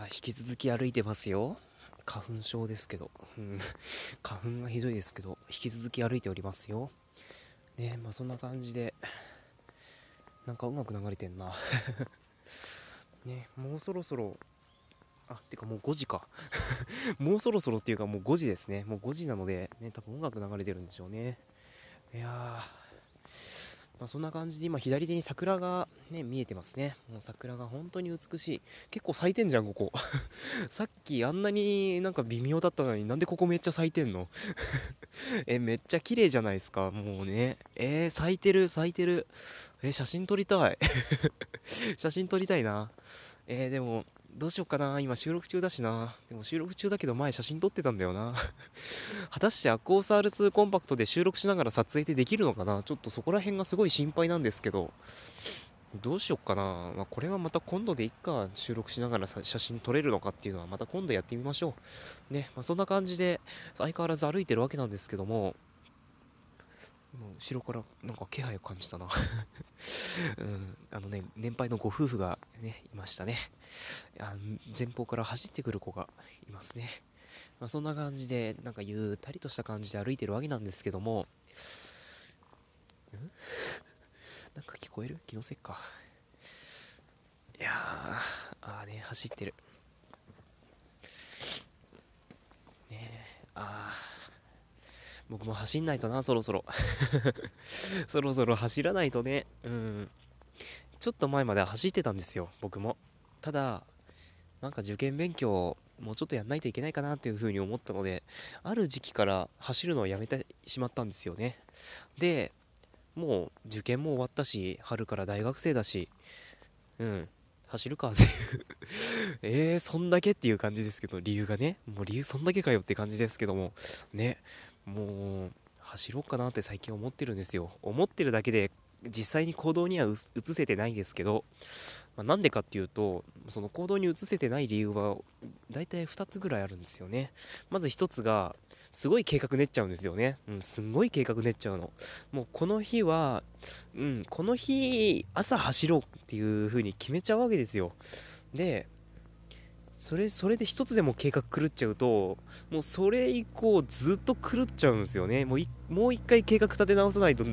さあ引き続き歩いてますよ。花粉症ですけど、うん、花粉がひどいですけど引き続き歩いておりますよ。ねまあそんな感じでなんかうまく流れてんな。ねもうそろそろあてかもう5時か。もうそろそろっていうかもう5時ですね。もう5時なのでね多分音楽流れてるんでしょうね。いやー。まあ、そんな感じで今左手に桜がね見えてますね。もう桜が本当に美しい。結構咲いてんじゃんここ。さっきあんなになんか微妙だったのになんでここめっちゃ咲いてんの？えめっちゃ綺麗じゃないですかもうね。えー、咲いてる咲いてる。え、写真撮りたい。写真撮りたいな。えー、でもどうしようかな。今収録中だしな。でも収録中だけど前写真撮ってたんだよな。果たしてアコース R2 コンパクトで収録しながら撮影ってできるのかな。ちょっとそこら辺がすごい心配なんですけど。どうしよっかな、まあ、これはまた今度でいっか。収録しながら写真撮れるのかっていうのはまた今度やってみましょう。ね、まあ、そんな感じで相変わらず歩いてるわけなんですけども。もう後ろからなんか気配を感じたな。うん、あのね年配のご夫婦がねいましたね。あ前方から走ってくる子がいますね、まあ、そんな感じでなんかゆったりとした感じで歩いてるわけなんですけども。ん？なんか聞こえる？気のせいか。いやーあーね走ってるねえああ僕も走んないとな、そろそろ。そろそろ走らないとね。うん。ちょっと前まで走ってたんですよ、僕も。ただ、なんか受験勉強、もうちょっとやんないといけないかなっていうふうに思ったので、ある時期から走るのをやめてしまったんですよね。で、もう受験も終わったし、春から大学生だし、うん、走るかっていう えー、そんだけっていう感じですけど、理由がね、もう理由そんだけかよって感じですけども、ね、もう走ろうかなって最近思ってるんですよ。思ってるだけで実際に行動には移せてないですけど、まあ、なんでかっていうとその行動に移せてない理由は大体2つぐらいあるんですよね。まず1つがすごい計画練っちゃうんですよね。うんすんごい計画練っちゃうの。もうこの日はうんこの日朝走ろうっていう風に決めちゃうわけですよ。でそれそれで一つでも計画狂っちゃうともうそれ以降ずっと狂っちゃうんですよね。もうもう一回計画立て直さないと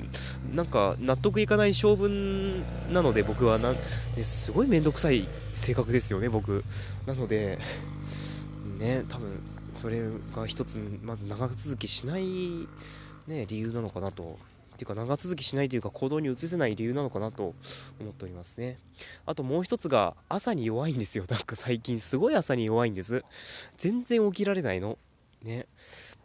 なんか納得いかない性分なので僕はな、ね、すごい面倒くさい性格ですよね僕。なのでね多分それが一つまず長続きしない、ね、理由なのかなと。ていうか長続きしないというか行動に移せない理由なのかなと思っておりますね。あともう一つが朝に弱いんですよ。なんか最近すごい朝に弱いんです。全然起きられないの。ね。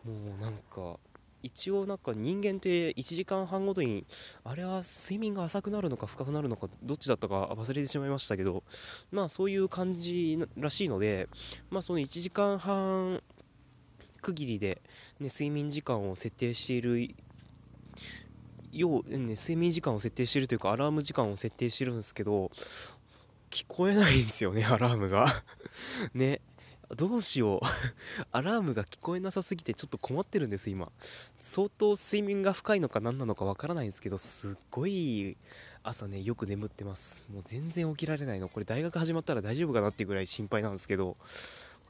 もうなんか一応なんか人間って1時間半ごとにあれは睡眠が浅くなるのか深くなるのかどっちだったか忘れてしまいましたけどまあそういう感じらしいのでまあその1時間半区切りで、ね、睡眠時間を設定しているよう、ね、睡眠時間を設定しているというかアラーム時間を設定してるんですけど聞こえないんですよね アラームが。ね。どうしよう。アラームが聞こえなさすぎてちょっと困ってるんです今。相当睡眠が深いのか何なのかわからないんですけどすっごい朝ねよく眠ってます。もう全然起きられないの。これ大学始まったら大丈夫かなってぐらい心配なんですけど。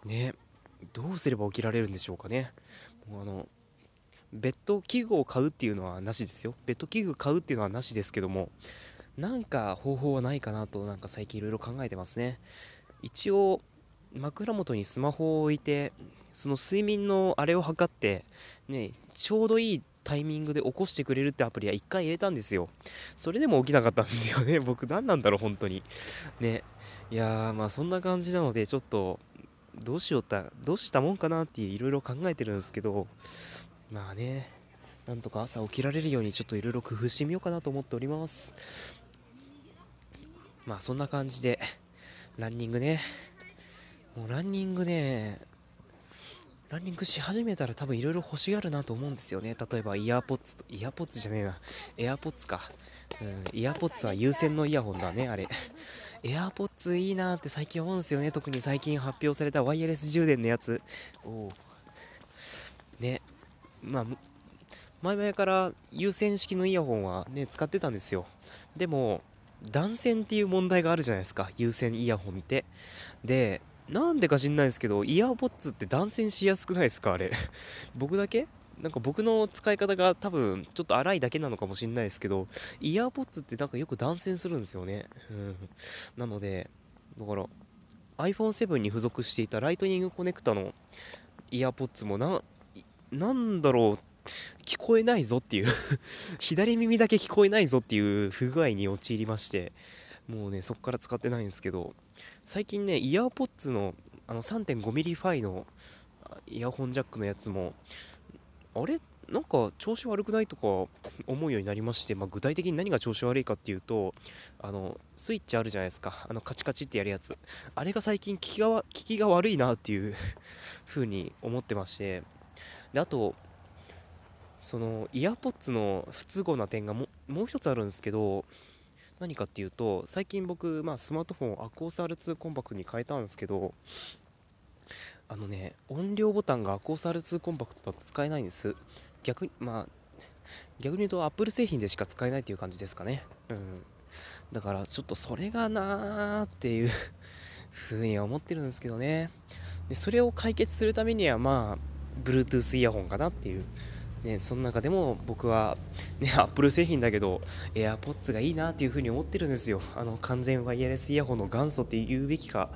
ね。どうすれば起きられるんでしょうかね。もうあのベッド器具を買うっていうのはなしですよ。ベッド器具買うっていうのはなしですけどもなんか方法はないかなとなんか最近いろいろ考えてますね。一応枕元にスマホを置いてその睡眠のあれを測ってねちょうどいいタイミングで起こしてくれるってアプリは1回入れたんですよ。それでも起きなかったんですよね。僕何なんだろう本当に。ね。いやーまあそんな感じなのでちょっとどうしようたどうしたもんかなっていろいろ考えてるんですけどまあねなんとか朝起きられるようにちょっといろいろ工夫してみようかなと思っております。まあそんな感じでランニングね。もうランニングねランニングし始めたら多分いろいろ欲しがるなと思うんですよね。例えばイヤーポッツイヤーポッツじゃねえな。エアポッツか、うん、イヤーポッツは有線のイヤホンだねあれ。エアポッツいいなって最近思うんですよね。特に最近発表されたワイヤレス充電のやつ。おね。まあ、前々から有線式のイヤホンはね、使ってたんですよ。でも、断線っていう問題があるじゃないですか、有線イヤホンって。で、なんでか知んないですけどイヤーポッツって断線しやすくないですか？あれ。僕だけ？なんか僕の使い方が多分ちょっと荒いだけなのかもしんないですけどイヤーポッツってなんかよく断線するんですよね、うん、なのでだから iPhone7 に付属していたライトニングコネクタのイヤーポッツもななんだろう聞こえないぞっていう。左耳だけ聞こえないぞっていう不具合に陥りまして。もうねそこから使ってないんですけど。最近ねイヤーポッツのあの 3.5mm ファイのイヤホンジャックのやつもあれ？なんか調子悪くないとか思うようになりまして、まあ、具体的に何が調子悪いかっていうとあのスイッチあるじゃないですか。あのカチカチってやるやつ。あれが最近効きが効きが悪いなっていう風に思ってまして。であとそのイヤーポッツの不都合な点がもう一つあるんですけど何かっていうと最近僕、まあ、スマートフォンをアコース R2 コンパクトに変えたんですけどあのね音量ボタンがアコース R2 コンパクトだと使えないんです。逆にまあ逆に言うと Apple 製品でしか使えないっていう感じですかね。うん。だからちょっとそれがなーっていうふうには思ってるんですけどね。でそれを解決するためにはまあ Bluetooth イヤホンかなっていう。ね、その中でも僕は、ね、Apple 製品だけど AirPods がいいなっていうふうに思ってるんですよ。あの完全ワイヤレスイヤホンの元祖って言うべきか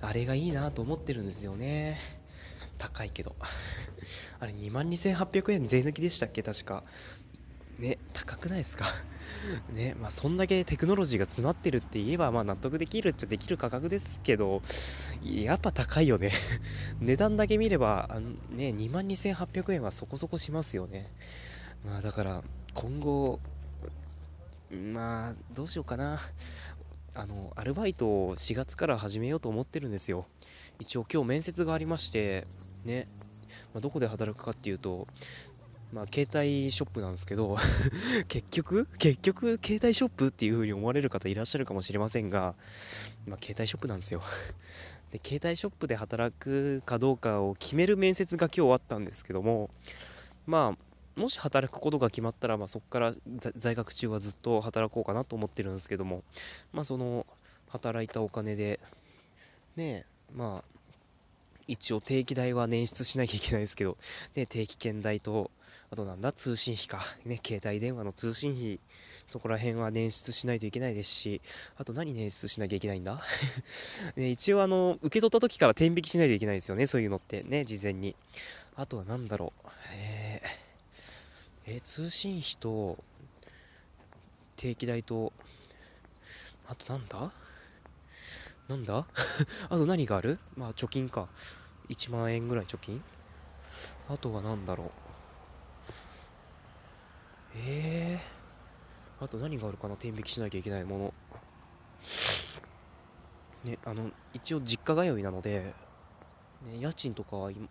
あれがいいなと思ってるんですよね。高いけど。あれ2万2800円税抜きでしたっけ？確か。ね高くないですか？ねまあそんだけテクノロジーが詰まってるって言えばまあ納得できるっちゃできる価格ですけどやっぱ高いよね。値段だけ見ればあのね2万2800円はそこそこしますよね。まあだから今後まあどうしようかな。あのアルバイトを4月から始めようと思ってるんですよ。一応今日面接がありましてね、まあ、どこで働くかっていうとまあ、携帯ショップなんですけど 結局結局携帯ショップっていう風に思われる方いらっしゃるかもしれませんが、まあ、携帯ショップなんですよ。で携帯ショップで働くかどうかを決める面接が今日あったんですけどもまあもし働くことが決まったら、まあ、そこから在学中はずっと働こうかなと思ってるんですけどもまあその働いたお金でねまあ一応定期代は捻出しなきゃいけないですけど、ね、定期券代とあとなんだ、通信費か。ね、携帯電話の通信費、そこら辺は捻出しないといけないですし、あと何捻出しなきゃいけないんだ？ね、一応あの、受け取った時から天引きしないといけないですよね、そういうのって。ね、事前に。あとは何だろう。えー、えー、通信費と、定期代と、あとなんだ？なんだ？あと何がある？まあ貯金か。1万円ぐらい貯金？あとは何だろう。えー、あと何があるかな？天引きしなきゃいけないもの。ねあの一応実家通いなので、ね、家賃とかは今、ま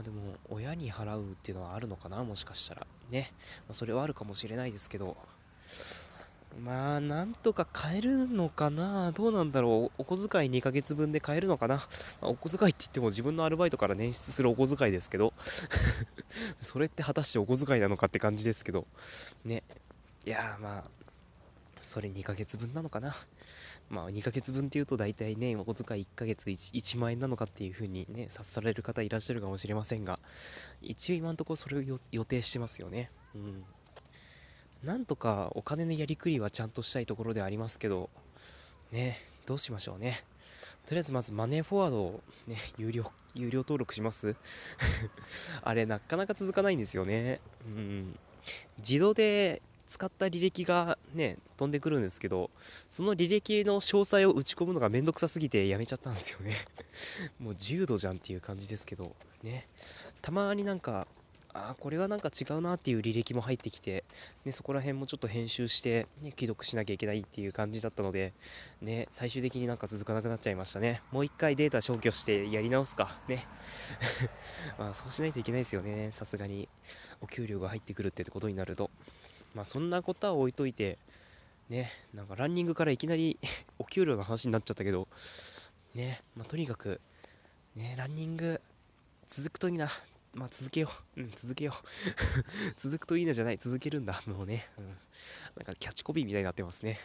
あ、でも親に払うっていうのはあるのかな？もしかしたら。ね、まあ、それはあるかもしれないですけど。まあ、なんとか買えるのかな？どうなんだろう？お小遣い2ヶ月分で買えるのかな、まあ、お小遣いって言っても自分のアルバイトから捻出するお小遣いですけど。それって果たしてお小遣いなのかって感じですけど。ね。いやまあそれ2ヶ月分なのかな？まあ2ヶ月分っていうと大体ねお小遣い1ヶ月 1, 1万円なのかっていう風にね察される方いらっしゃるかもしれませんが。一応今のところそれを予定してますよね。うん。なんとかお金のやりくりはちゃんとしたいところではありますけど、ね、どうしましょうね。とりあえずまずマネーフォワードをね、有料、有料登録します？あれなかなか続かないんですよね。うん。自動で使った履歴がね、飛んでくるんですけど、その履歴の詳細を打ち込むのがめんどくさすぎてやめちゃったんですよね もう重度じゃんっていう感じですけど、ね。たまになんか、あこれはなんか違うなっていう履歴も入ってきて、ね、そこら辺もちょっと編集して、ね、既読しなきゃいけないっていう感じだったので、ね、最終的になんか続かなくなっちゃいましたね。もう一回データ消去してやり直すか。ね。まあそうしないといけないですよね。さすがにお給料が入ってくるってことになると。まあそんなことは置いといて、ね、なんかランニングからいきなり お給料の話になっちゃったけど、ね、まあ、とにかく、ね、ランニング続くといいな。まあ続けよう。うん、続けよう。続くといいなじゃない。続けるんだ。もうね。うん。なんかキャッチコピーみたいになってますね。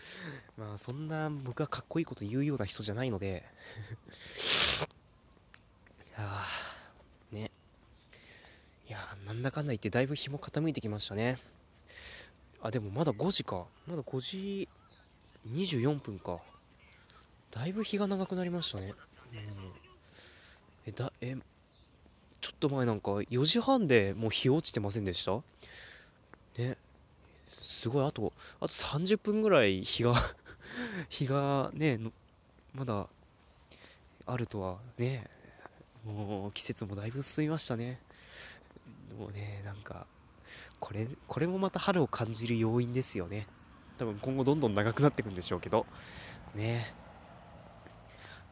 まあそんな僕はかっこいいこと言うような人じゃないので あねいやなんだかんだ言ってだいぶ日も傾いてきましたねあでもまだ5時かまだ5時24分かだいぶ日が長くなりましたね、うん、えだえと前なんか4時半でもう日落ちてませんでした？ね。すごいあとあと30分ぐらい日が 日がねまだあるとはね。もう季節もだいぶ進みましたね。もうねなんかこれこれもまた春を感じる要因ですよね。多分今後どんどん長くなっていくんでしょうけど。ね。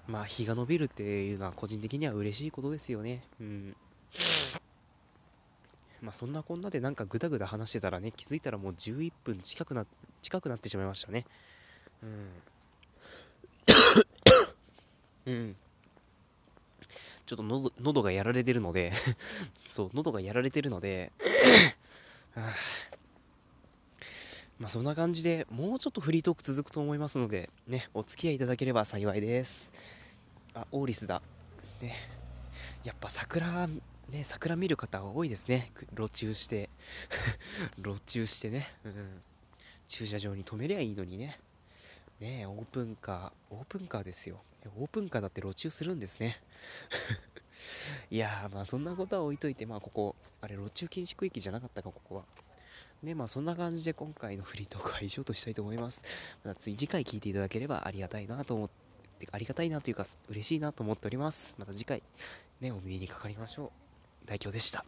まあ日が伸びるっていうのは個人的には嬉しいことですよね。うん。まあそんなこんなでなんかグダグダ話してたらね気づいたらもう11分近くな近くなってしまいましたね。うん。うん。ちょっと喉喉がやられてるので そう喉がやられてるのでまあそんな感じでもうちょっとフリートーク続くと思いますのでねお付き合いいただければ幸いです。あオーリスだ。ね。やっぱ桜ね桜見る方多いですね。路中して。路中してね、うん、駐車場に止めりゃいいのにね。ねオープンカーオープンカーですよ。オープンカーだって路中するんですね。いやーまあそんなことは置いといてまあここあれ路中禁止区域じゃなかったかここは。ねまあそんな感じで今回のフリートークは以上としたいと思います。また次次回聞いていただければありがたいなと思ってありがたいなというか嬉しいなと思っております。また次回ねお耳にかかりましょう。代表でした。